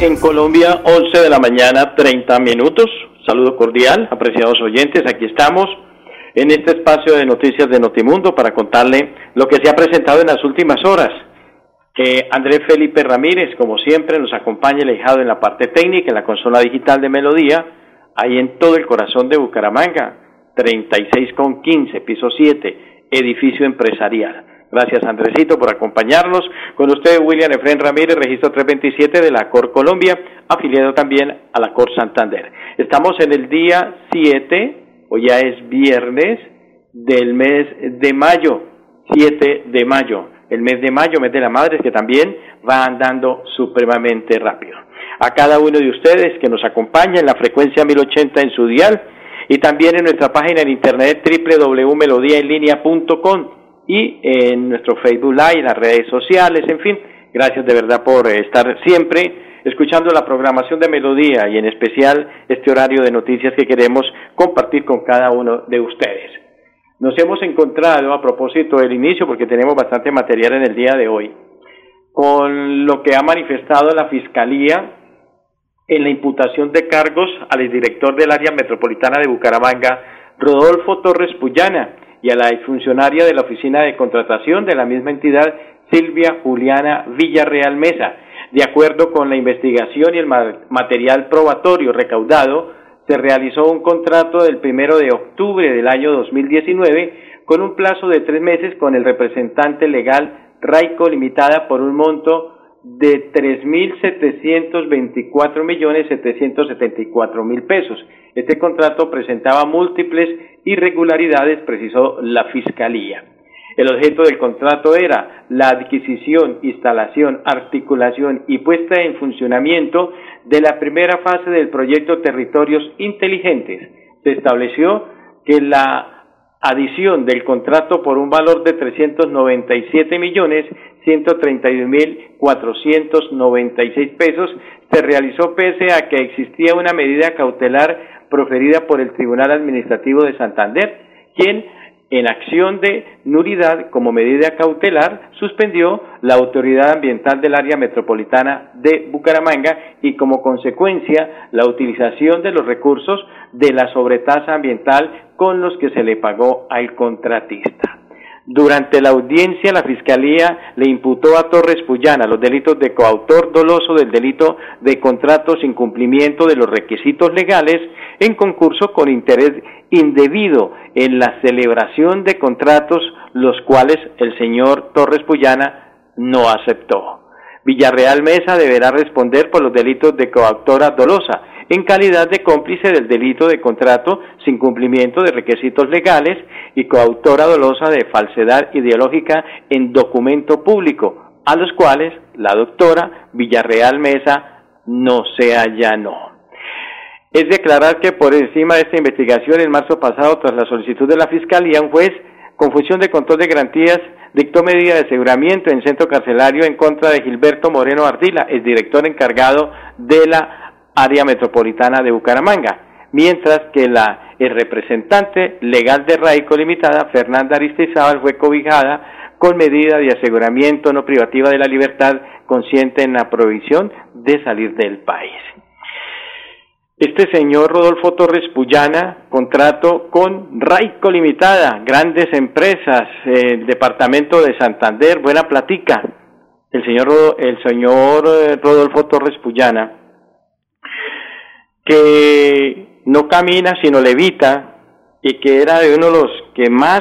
En Colombia, 11 de la mañana, 30 minutos. Saludo cordial, apreciados oyentes. Aquí estamos en este espacio de noticias de Notimundo para contarle lo que se ha presentado en las últimas horas. Eh, Andrés Felipe Ramírez, como siempre, nos acompaña alejado en la parte técnica, en la consola digital de Melodía, ahí en todo el corazón de Bucaramanga, 36 con 15, piso 7, edificio empresarial. Gracias, Andresito, por acompañarnos. Con usted, William Efren Ramírez, registro 327 de la COR Colombia, afiliado también a la COR Santander. Estamos en el día 7, hoy ya es viernes del mes de mayo, 7 de mayo. El mes de mayo, mes de la madre, que también va andando supremamente rápido. A cada uno de ustedes que nos acompaña en la frecuencia 1080 en su dial y también en nuestra página en internet www.melodiaenlinea.com y en nuestro Facebook Live, las redes sociales, en fin. Gracias de verdad por estar siempre escuchando la programación de Melodía y en especial este horario de noticias que queremos compartir con cada uno de ustedes. Nos hemos encontrado a propósito del inicio, porque tenemos bastante material en el día de hoy, con lo que ha manifestado la Fiscalía en la imputación de cargos al director del área metropolitana de Bucaramanga, Rodolfo Torres Puyana, y a la exfuncionaria de la Oficina de Contratación de la misma entidad, Silvia Juliana Villarreal Mesa. De acuerdo con la investigación y el material probatorio recaudado, se realizó un contrato del primero de octubre del año 2019 con un plazo de tres meses con el representante legal Raico Limitada por un monto de tres mil setecientos veinticuatro millones setecientos setenta y cuatro mil pesos. Este contrato presentaba múltiples irregularidades, precisó la Fiscalía. El objeto del contrato era la adquisición, instalación, articulación y puesta en funcionamiento de la primera fase del proyecto Territorios Inteligentes. Se estableció que la adición del contrato por un valor de 397 millones 131 mil 496 pesos se realizó pese a que existía una medida cautelar proferida por el Tribunal Administrativo de Santander, quien en acción de nulidad como medida cautelar suspendió la autoridad ambiental del área metropolitana de Bucaramanga y como consecuencia la utilización de los recursos de la sobretasa ambiental con los que se le pagó al contratista. Durante la audiencia, la Fiscalía le imputó a Torres Puyana los delitos de coautor doloso del delito de contrato sin cumplimiento de los requisitos legales en concurso con interés indebido en la celebración de contratos, los cuales el señor Torres Puyana no aceptó. Villarreal Mesa deberá responder por los delitos de coautora dolosa, en calidad de cómplice del delito de contrato sin cumplimiento de requisitos legales y coautora dolosa de falsedad ideológica en documento público, a los cuales la doctora Villarreal Mesa no se allanó. Es declarar que por encima de esta investigación, en marzo pasado, tras la solicitud de la Fiscalía, un juez con función de control de garantías dictó medida de aseguramiento en centro carcelario en contra de Gilberto Moreno Ardila, el director encargado de la área metropolitana de Bucaramanga, mientras que la el representante legal de Raico Limitada, Fernanda Aristizábal, fue cobijada con medida de aseguramiento no privativa de la libertad consciente en la provisión de salir del país. Este señor Rodolfo Torres Puyana, contrato con Raico Limitada, grandes empresas, el departamento de Santander, buena platica. El señor, el señor eh, Rodolfo Torres Puyana que no camina sino levita y que era de uno de los que más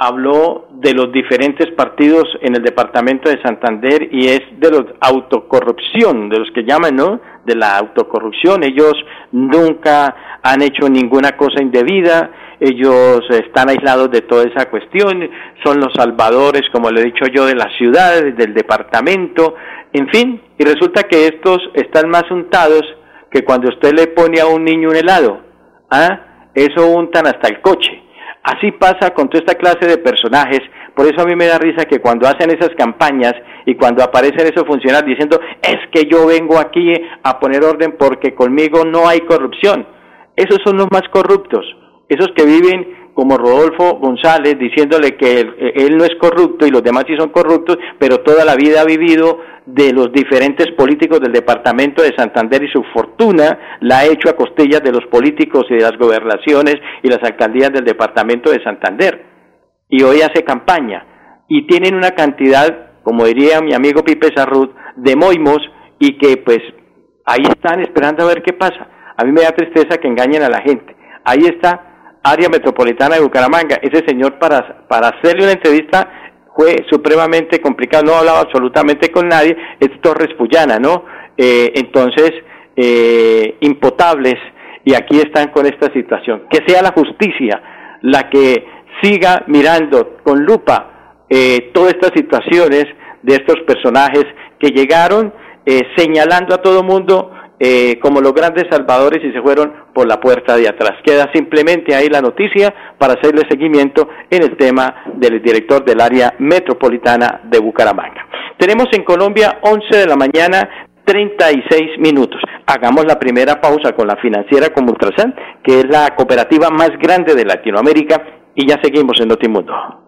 habló de los diferentes partidos en el departamento de Santander y es de la autocorrupción, de los que llaman, ¿no? De la autocorrupción. Ellos nunca han hecho ninguna cosa indebida, ellos están aislados de toda esa cuestión, son los salvadores, como le he dicho yo, de las ciudades, del departamento, en fin, y resulta que estos están más untados que cuando usted le pone a un niño un helado, ¿ah? Eso untan hasta el coche. Así pasa con toda esta clase de personajes, por eso a mí me da risa que cuando hacen esas campañas y cuando aparecen esos funcionarios diciendo, es que yo vengo aquí a poner orden porque conmigo no hay corrupción, esos son los más corruptos, esos que viven como Rodolfo González diciéndole que él, no es corrupto y los demás sí son corruptos, pero toda la vida ha vivido de los diferentes políticos del departamento de Santander y su fortuna la ha hecho a costillas de los políticos y de las gobernaciones y las alcaldías del departamento de Santander. Y hoy hace campaña y tienen una cantidad, como diría mi amigo Pipe Sarrut, de moimos y que pues ahí están esperando a ver qué pasa. A mí me da tristeza que engañen a la gente. Ahí está área metropolitana de Bucaramanga. Ese señor para, para hacerle una entrevista fue supremamente complicado, no hablaba absolutamente con nadie, es Torres Puyana, ¿no? Eh, entonces, eh, impotables, y aquí están con esta situación. Que sea la justicia la que siga mirando con lupa eh, todas estas situaciones de estos personajes que llegaron señalando a todo mundo eh, como los grandes salvadores y se fueron por la puerta de atrás. Queda simplemente ahí la noticia para hacerle seguimiento en el tema del director del área metropolitana de Bucaramanga. Tenemos en Colombia 11 de la mañana 36 minutos. Hagamos la primera pausa con la financiera Comultrasan, que es la cooperativa más grande de Latinoamérica, y ya seguimos en Notimundo.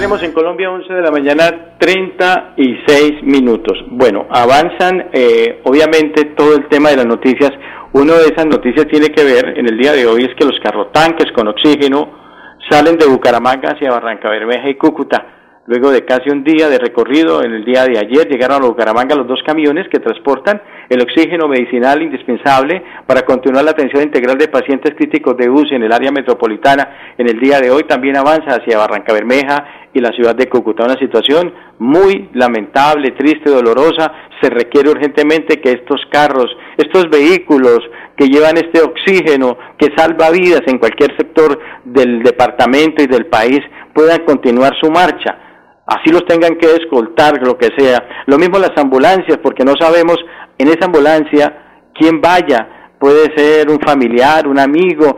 Tenemos en Colombia 11 de la mañana 36 minutos. Bueno, avanzan eh, obviamente todo el tema de las noticias. Una de esas noticias tiene que ver en el día de hoy es que los carrotanques con oxígeno salen de Bucaramanga hacia Barranca Bermeja y Cúcuta Luego de casi un día de recorrido, en el día de ayer llegaron a Bucaramanga los dos camiones que transportan el oxígeno medicinal indispensable para continuar la atención integral de pacientes críticos de UCI en el área metropolitana. En el día de hoy también avanza hacia Barranca Bermeja y la ciudad de Cúcuta. Una situación muy lamentable, triste, dolorosa. Se requiere urgentemente que estos carros, estos vehículos que llevan este oxígeno que salva vidas en cualquier sector del departamento y del país puedan continuar su marcha así los tengan que escoltar, lo que sea. Lo mismo las ambulancias, porque no sabemos en esa ambulancia quién vaya. Puede ser un familiar, un amigo,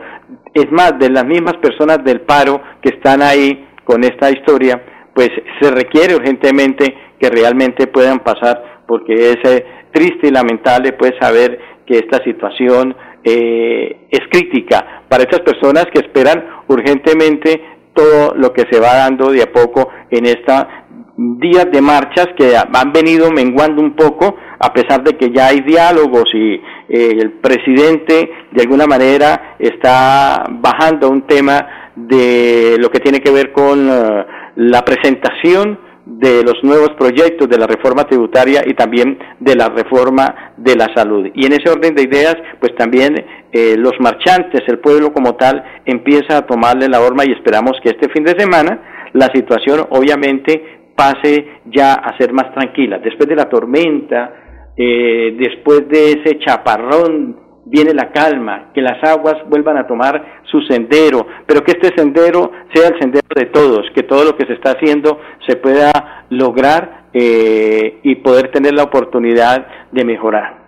es más, de las mismas personas del paro que están ahí con esta historia, pues se requiere urgentemente que realmente puedan pasar, porque es eh, triste y lamentable pues saber que esta situación eh, es crítica para estas personas que esperan urgentemente todo lo que se va dando de a poco en estos días de marchas que han venido menguando un poco a pesar de que ya hay diálogos y eh, el presidente de alguna manera está bajando un tema de lo que tiene que ver con eh, la presentación de los nuevos proyectos de la reforma tributaria y también de la reforma de la salud. Y en ese orden de ideas, pues también eh, los marchantes, el pueblo como tal, empieza a tomarle la forma y esperamos que este fin de semana la situación obviamente pase ya a ser más tranquila. Después de la tormenta, eh, después de ese chaparrón viene la calma, que las aguas vuelvan a tomar su sendero, pero que este sendero sea el sendero de todos, que todo lo que se está haciendo se pueda lograr eh, y poder tener la oportunidad de mejorar.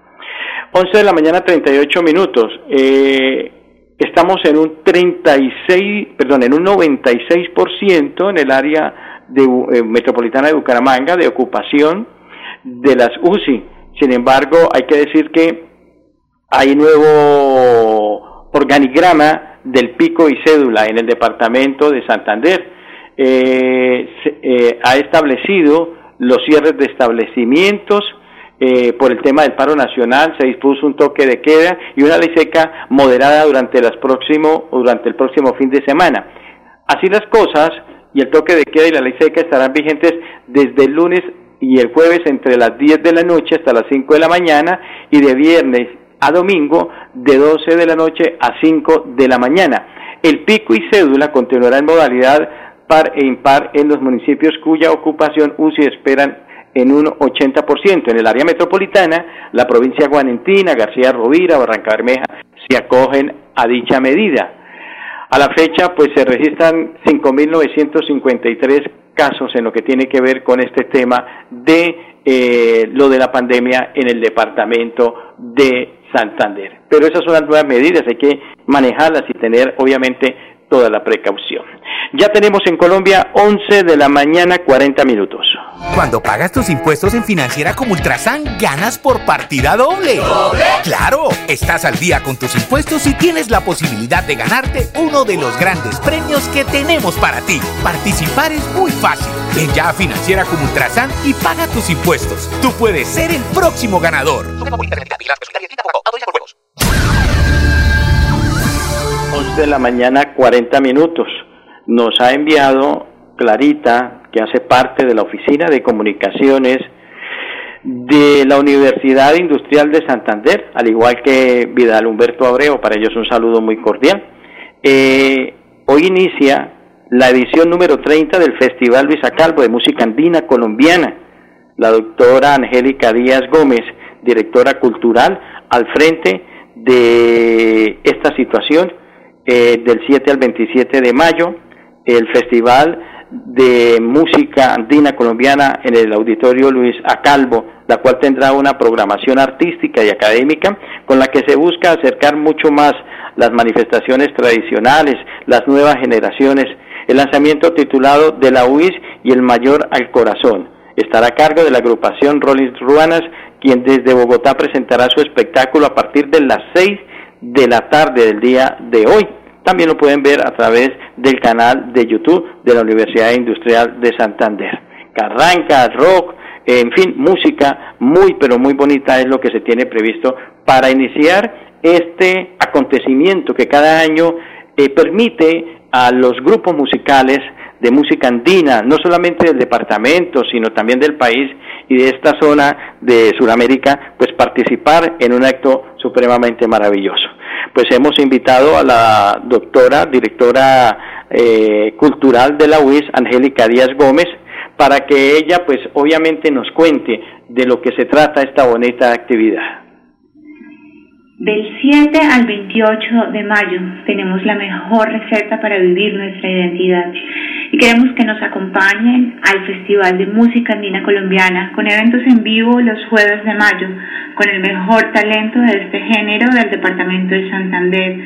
11 de la mañana 38 minutos. Eh, estamos en un 36, perdón, en un 96% en el área de, eh, metropolitana de Bucaramanga de ocupación de las UCI. Sin embargo, hay que decir que hay nuevo organigrama del pico y cédula en el departamento de Santander. Eh, ha establecido los cierres de establecimientos eh, por el tema del paro nacional, se dispuso un toque de queda y una ley seca moderada durante, las próximo, durante el próximo fin de semana. Así las cosas, y el toque de queda y la ley seca estarán vigentes desde el lunes y el jueves entre las 10 de la noche hasta las 5 de la mañana y de viernes a domingo de 12 de la noche a 5 de la mañana. El pico y cédula continuará en modalidad par e impar en los municipios cuya ocupación UCI esperan en un 80%. En el área metropolitana, la provincia Guanentina, García Rovira, Barranca Bermeja se acogen a dicha medida. A la fecha, pues se registran 5.953 casos en lo que tiene que ver con este tema de eh, lo de la pandemia en el departamento de Santander. Pero esas son las nuevas medidas, hay que manejarlas y tener obviamente toda la precaución. Ya tenemos en Colombia 11 de la mañana 40 minutos. Cuando pagas tus impuestos en Financiera como Ultrasan, ganas por partida doble. ¿Doble? Claro, estás al día con tus impuestos y tienes la posibilidad de ganarte uno de los grandes premios que tenemos para ti. Participar es muy fácil. Ven ya a Financiera como Ultrasan y paga tus impuestos. Tú puedes ser el próximo ganador. 11 de la mañana 40 minutos. Nos ha enviado Clarita, que hace parte de la Oficina de Comunicaciones de la Universidad Industrial de Santander, al igual que Vidal Humberto Abreu, para ellos un saludo muy cordial. Eh, hoy inicia la edición número 30 del Festival Luisa Calvo de Música Andina Colombiana. La doctora Angélica Díaz Gómez, directora cultural, al frente de esta situación eh, del 7 al 27 de mayo, el Festival de Música Andina Colombiana en el Auditorio Luis Acalvo, la cual tendrá una programación artística y académica con la que se busca acercar mucho más las manifestaciones tradicionales, las nuevas generaciones. El lanzamiento titulado De la UIS y el Mayor al Corazón estará a cargo de la agrupación Rollins Ruanas, quien desde Bogotá presentará su espectáculo a partir de las 6 de la tarde del día de hoy. También lo pueden ver a través del canal de YouTube de la Universidad Industrial de Santander. Carranca, rock, en fin, música muy pero muy bonita es lo que se tiene previsto para iniciar este acontecimiento que cada año eh, permite a los grupos musicales de música andina, no solamente del departamento, sino también del país y de esta zona de Sudamérica, pues participar en un acto supremamente maravilloso. Pues hemos invitado a la doctora, directora eh, cultural de la UIS, Angélica Díaz Gómez, para que ella, pues obviamente nos cuente de lo que se trata esta bonita actividad. Del 7 al 28 de mayo tenemos la mejor receta para vivir nuestra identidad. Y queremos que nos acompañen al Festival de Música Andina Colombiana con eventos en vivo los jueves de mayo con el mejor talento de este género del Departamento de Santander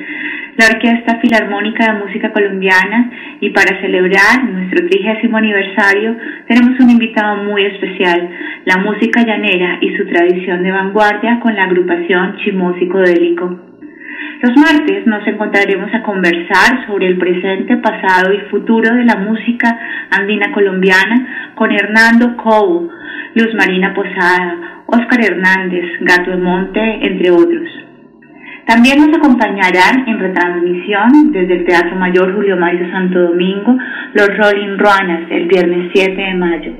la Orquesta Filarmónica de Música Colombiana y para celebrar nuestro trigésimo aniversario tenemos un invitado muy especial, la música llanera y su tradición de vanguardia con la agrupación Chimósico Délico. Los martes nos encontraremos a conversar sobre el presente, pasado y futuro de la música andina colombiana con Hernando Cobo, Luz Marina Posada, Óscar Hernández, Gato de Monte, entre otros. También nos acompañarán en retransmisión desde el Teatro Mayor Julio Mario Santo Domingo los Rolling Ruanas el viernes 7 de mayo.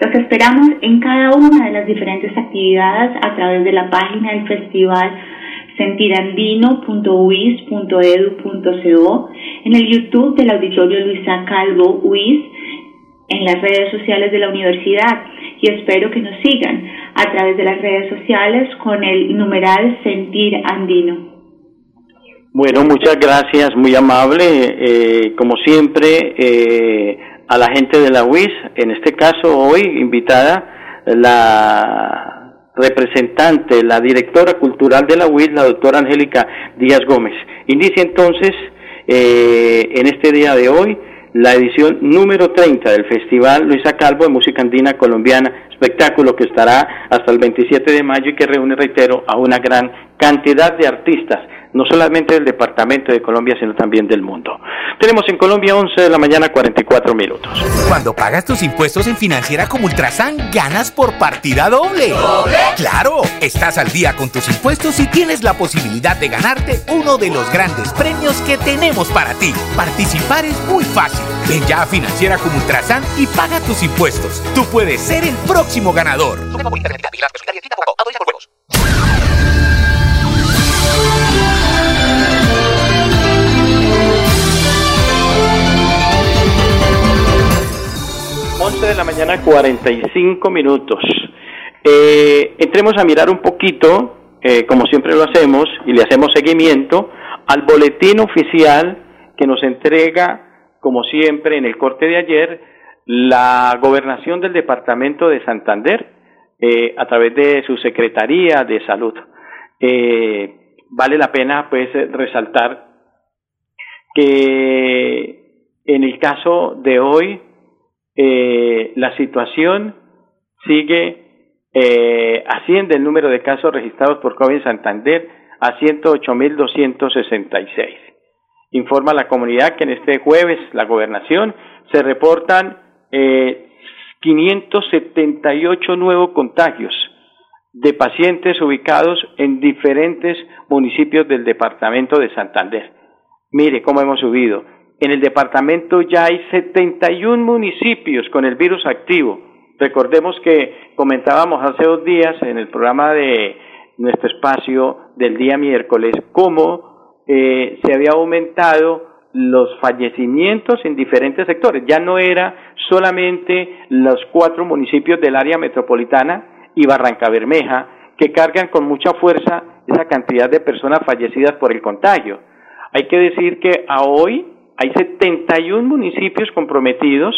Los esperamos en cada una de las diferentes actividades a través de la página del festival sentirandino.uis.edu.co, en el YouTube del Auditorio Luisa Calvo UIS, en las redes sociales de la universidad y espero que nos sigan a través de las redes sociales con el numeral Sentir Andino. Bueno, muchas gracias, muy amable, eh, como siempre, eh, a la gente de la UIS, en este caso hoy invitada la representante, la directora cultural de la UIS, la doctora Angélica Díaz Gómez. Inicia entonces, eh, en este día de hoy, la edición número 30 del Festival Luisa Calvo de Música Andina Colombiana, espectáculo que estará hasta el 27 de mayo y que reúne, reitero, a una gran cantidad de artistas no solamente del departamento de Colombia, sino también del mundo. Tenemos en Colombia 11 de la mañana 44 minutos. Cuando pagas tus impuestos en Financiera como Ultrasan, ganas por partida doble. ¿Doble? Claro, estás al día con tus impuestos y tienes la posibilidad de ganarte uno de los grandes premios que tenemos para ti. Participar es muy fácil. Ven ya a Financiera como Ultrasan y paga tus impuestos. Tú puedes ser el próximo ganador. 11 de la mañana, 45 minutos. Eh, entremos a mirar un poquito, eh, como siempre lo hacemos, y le hacemos seguimiento al boletín oficial que nos entrega, como siempre, en el corte de ayer, la gobernación del departamento de Santander, eh, a través de su Secretaría de Salud. vale la pena, pues, resaltar que en el caso de hoy, eh, la situación sigue, eh, asciende el número de casos registrados por COVID Santander a 108.266. Informa la comunidad que en este jueves la gobernación se reportan eh, 578 nuevos contagios de pacientes ubicados en diferentes municipios del departamento de Santander. Mire cómo hemos subido en el departamento ya hay 71 municipios con el virus activo. Recordemos que comentábamos hace dos días en el programa de nuestro espacio del día miércoles cómo eh, se había aumentado los fallecimientos en diferentes sectores. Ya no era solamente los cuatro municipios del área metropolitana y Barranca Bermeja que cargan con mucha fuerza esa cantidad de personas fallecidas por el contagio. Hay que decir que a hoy hay 71 municipios comprometidos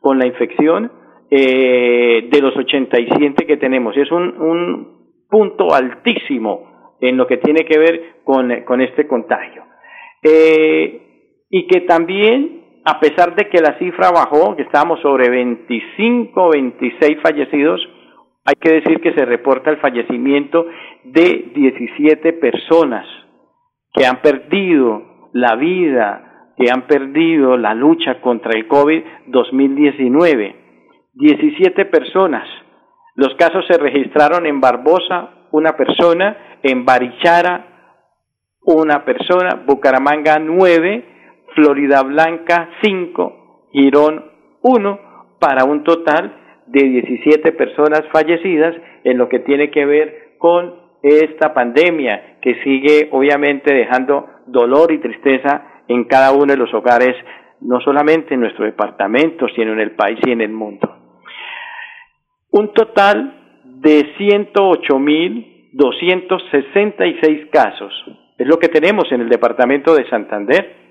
con la infección eh, de los 87 que tenemos. Es un, un, punto altísimo en lo que tiene que ver con, con este contagio. Eh, y que también, a pesar de que la cifra bajó, que estábamos sobre 25, 26 fallecidos, hay que decir que se reporta el fallecimiento de 17 personas que han perdido la vida que han perdido la lucha contra el COVID-2019. 17 personas. Los casos se registraron en Barbosa, una persona, en Barichara, una persona, Bucaramanga 9, Florida Blanca 5, Girón 1, para un total de 17 personas fallecidas en lo que tiene que ver con esta pandemia que sigue obviamente dejando dolor y tristeza en cada uno de los hogares, no solamente en nuestro departamento, sino en el país y en el mundo. Un total de 108.266 casos es lo que tenemos en el departamento de Santander.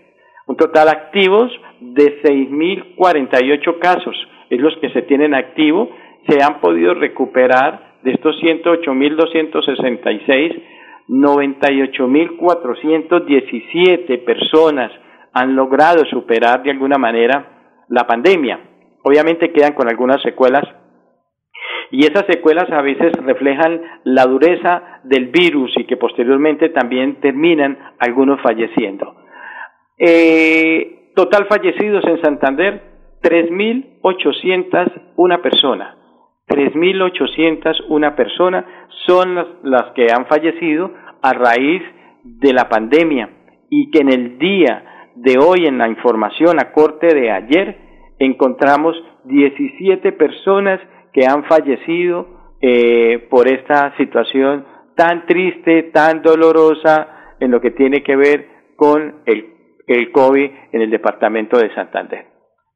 Un total activos de 6.048 casos es los que se tienen activos. Se han podido recuperar de estos 108.266 98.417 personas han logrado superar de alguna manera la pandemia. Obviamente quedan con algunas secuelas y esas secuelas a veces reflejan la dureza del virus y que posteriormente también terminan algunos falleciendo. Eh, total fallecidos en Santander, 3.801 personas. 3.801 personas son las, las que han fallecido a raíz de la pandemia y que en el día de hoy en la información a corte de ayer encontramos 17 personas que han fallecido eh, por esta situación tan triste, tan dolorosa en lo que tiene que ver con el, el COVID en el departamento de Santander.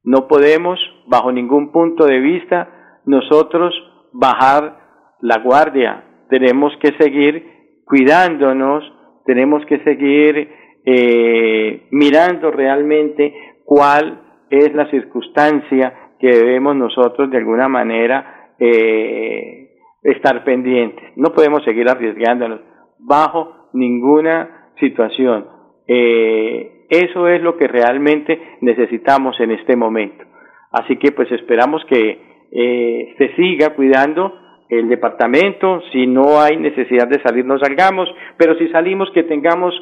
No podemos, bajo ningún punto de vista, nosotros bajar la guardia, tenemos que seguir cuidándonos, tenemos que seguir eh, mirando realmente cuál es la circunstancia que debemos nosotros de alguna manera eh, estar pendientes. No podemos seguir arriesgándonos bajo ninguna situación. Eh, eso es lo que realmente necesitamos en este momento. Así que pues esperamos que eh, se siga cuidando el departamento, si no hay necesidad de salir, no salgamos, pero si salimos, que tengamos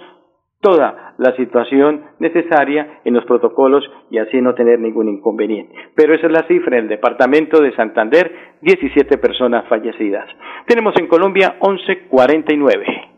toda la situación necesaria en los protocolos y así no tener ningún inconveniente. Pero esa es la cifra en el departamento de Santander, 17 personas fallecidas. Tenemos en Colombia 1149.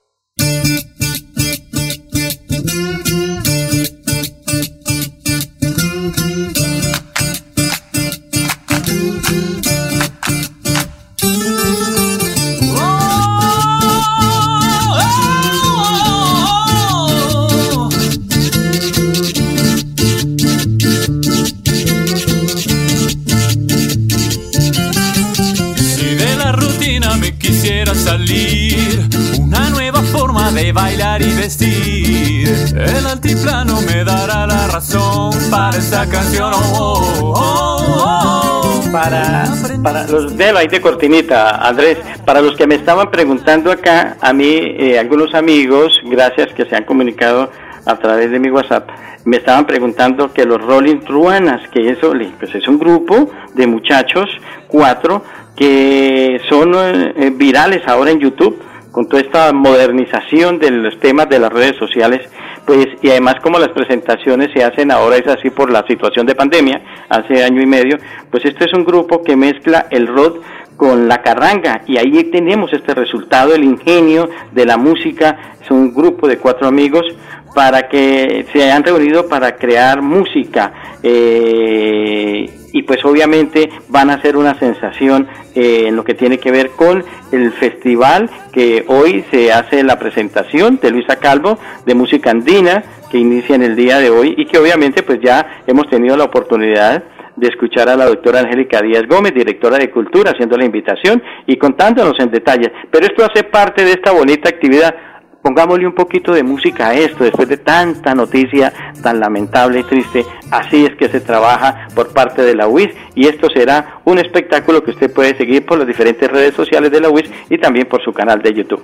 Altiplano me dará la razón para esta canción. Oh, oh, oh, para, para los de ahí de cortinita, Andrés, para los que me estaban preguntando acá, a mí, eh, algunos amigos, gracias que se han comunicado a través de mi WhatsApp, me estaban preguntando que los Rolling Ruanas, que eso pues es un grupo de muchachos, cuatro, que son eh, virales ahora en YouTube con toda esta modernización de los temas de las redes sociales, pues y además como las presentaciones se hacen ahora es así por la situación de pandemia, hace año y medio, pues este es un grupo que mezcla el rock con la carranga y ahí tenemos este resultado, el ingenio de la música, es un grupo de cuatro amigos para que se hayan reunido para crear música eh, y pues obviamente van a ser una sensación eh, en lo que tiene que ver con el festival que hoy se hace la presentación de Luisa Calvo de música andina que inicia en el día de hoy y que obviamente pues ya hemos tenido la oportunidad de escuchar a la doctora Angélica Díaz Gómez, directora de Cultura, haciendo la invitación y contándonos en detalle. Pero esto hace parte de esta bonita actividad pongámosle un poquito de música a esto, después de tanta noticia tan lamentable y triste, así es que se trabaja por parte de la UIS y esto será un espectáculo que usted puede seguir por las diferentes redes sociales de la UIS y también por su canal de YouTube.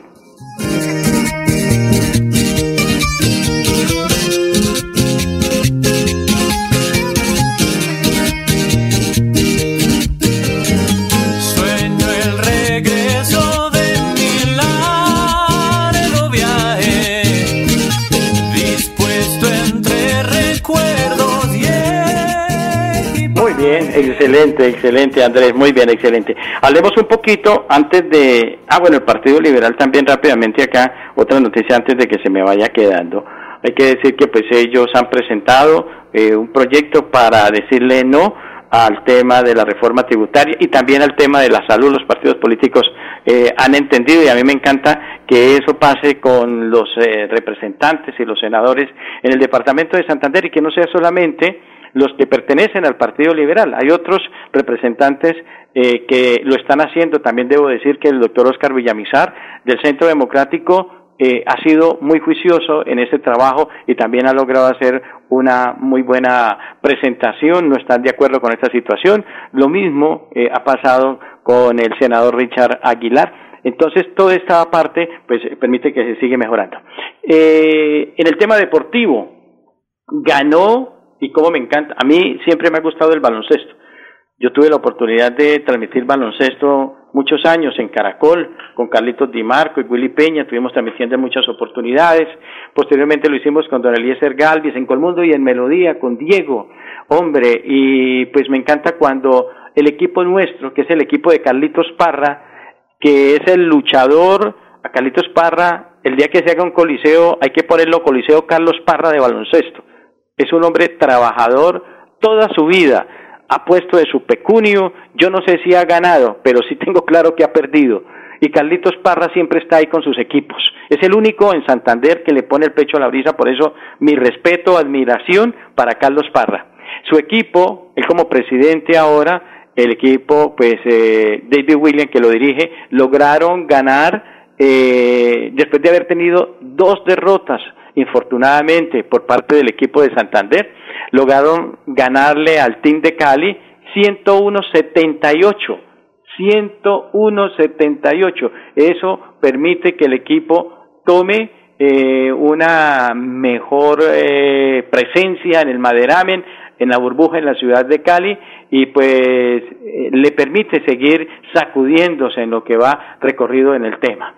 Excelente, excelente, Andrés, muy bien, excelente. Hablemos un poquito antes de, ah, bueno, el Partido Liberal también rápidamente acá, otra noticia antes de que se me vaya quedando. Hay que decir que pues ellos han presentado eh, un proyecto para decirle no al tema de la reforma tributaria y también al tema de la salud. Los partidos políticos eh, han entendido y a mí me encanta que eso pase con los eh, representantes y los senadores en el departamento de Santander y que no sea solamente los que pertenecen al Partido Liberal. Hay otros representantes eh, que lo están haciendo. También debo decir que el doctor Oscar Villamizar del Centro Democrático eh, ha sido muy juicioso en este trabajo y también ha logrado hacer una muy buena presentación, no están de acuerdo con esta situación. Lo mismo eh, ha pasado con el senador Richard Aguilar. Entonces, toda esta parte pues permite que se siga mejorando. en el tema deportivo, ganó y cómo me encanta. A mí siempre me ha gustado el baloncesto. Yo tuve la oportunidad de transmitir baloncesto muchos años en Caracol con Carlitos Di Marco y Willy Peña, tuvimos transmisión muchas oportunidades. Posteriormente lo hicimos con Don Eliezer Galvis en Colmundo y en Melodía con Diego, hombre, y pues me encanta cuando el equipo nuestro, que es el equipo de Carlitos Parra, que es el luchador, a Carlitos Parra, el día que se haga un coliseo, hay que ponerlo coliseo Carlos Parra de baloncesto es un hombre trabajador toda su vida, ha puesto de su pecunio, yo no sé si ha ganado, pero sí tengo claro que ha perdido. Y Carlitos Parra siempre está ahí con sus equipos. Es el único en Santander que le pone el pecho a la brisa, por eso mi respeto, admiración para Carlos Parra. Su equipo, él como presidente ahora, el equipo, pues eh, David Williams que lo dirige, lograron ganar eh, después de haber tenido dos derrotas infortunadamente por parte del equipo de Santander, lograron ganarle al Team de Cali 101-78. 101.78. Eso permite que el equipo tome eh, una mejor eh, presencia en el maderamen, en la burbuja en la ciudad de Cali y pues eh, le permite seguir sacudiéndose en lo que va recorrido en el tema.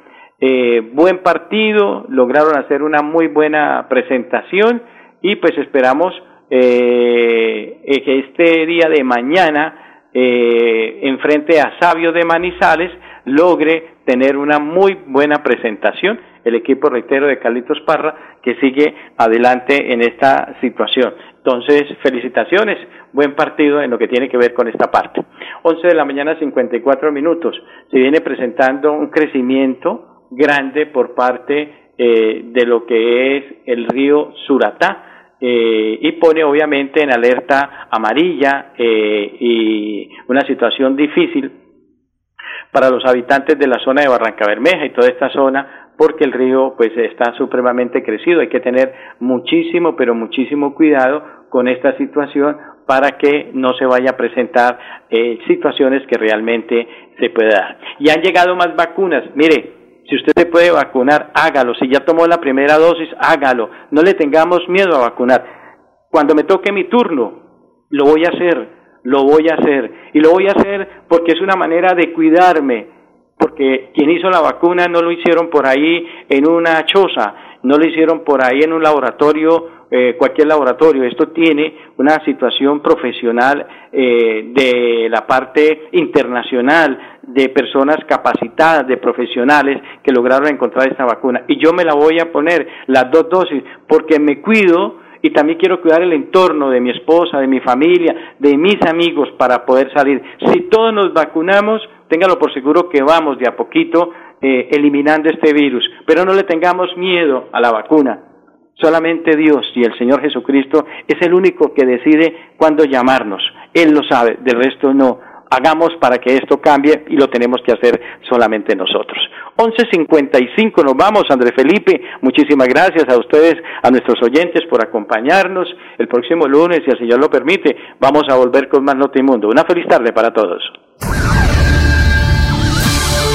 Buen partido, lograron hacer una muy buena presentación y pues esperamos que este día de mañana eh, a Sabio de Manizales logre tener una muy buena presentación. El equipo, reitero, de Carlitos Parra, que sigue adelante en esta situación. Entonces, felicitaciones, buen partido en lo que tiene que ver con esta parte. 11 de la mañana, 54 minutos. Se viene presentando un crecimiento grande por parte eh, de lo que es el río Suratá eh, y pone obviamente en alerta amarilla eh, y una situación difícil para los habitantes de la zona de Barranca Bermeja y toda esta zona porque el río pues está supremamente crecido. Hay que tener muchísimo, pero muchísimo cuidado con esta situación para que no se vaya a presentar eh, situaciones que realmente se puedan dar. Y han llegado más vacunas. Mire, si usted se puede vacunar, hágalo. Si ya tomó la primera dosis, hágalo. No le tengamos miedo a vacunar. Cuando me toque mi turno, lo voy a hacer, lo voy a hacer. Y lo voy a hacer porque es una manera de cuidarme. Porque quien hizo la vacuna no lo hicieron por ahí en una choza, no lo hicieron por ahí en un laboratorio eh, cualquier laboratorio. Esto tiene una situación profesional eh, de la parte internacional, de personas capacitadas, de profesionales que lograron encontrar esta vacuna. Y yo me la voy a poner, las dos dosis, porque me cuido y también quiero cuidar el entorno de mi esposa, de mi familia, de mis amigos para poder salir. Si todos nos vacunamos, téngalo por seguro que vamos de a poquito eh, eliminando este virus, pero no le tengamos miedo a la vacuna. Solamente Dios y el Señor Jesucristo es el único que decide cuándo llamarnos. Él lo sabe, del resto no. Hagamos para que esto cambie y lo tenemos que hacer solamente nosotros. 11.55 nos vamos, André Felipe. Muchísimas gracias a ustedes, a nuestros oyentes por acompañarnos. El próximo lunes, si el Señor lo permite, vamos a volver con más Notimundo. Una feliz tarde para todos.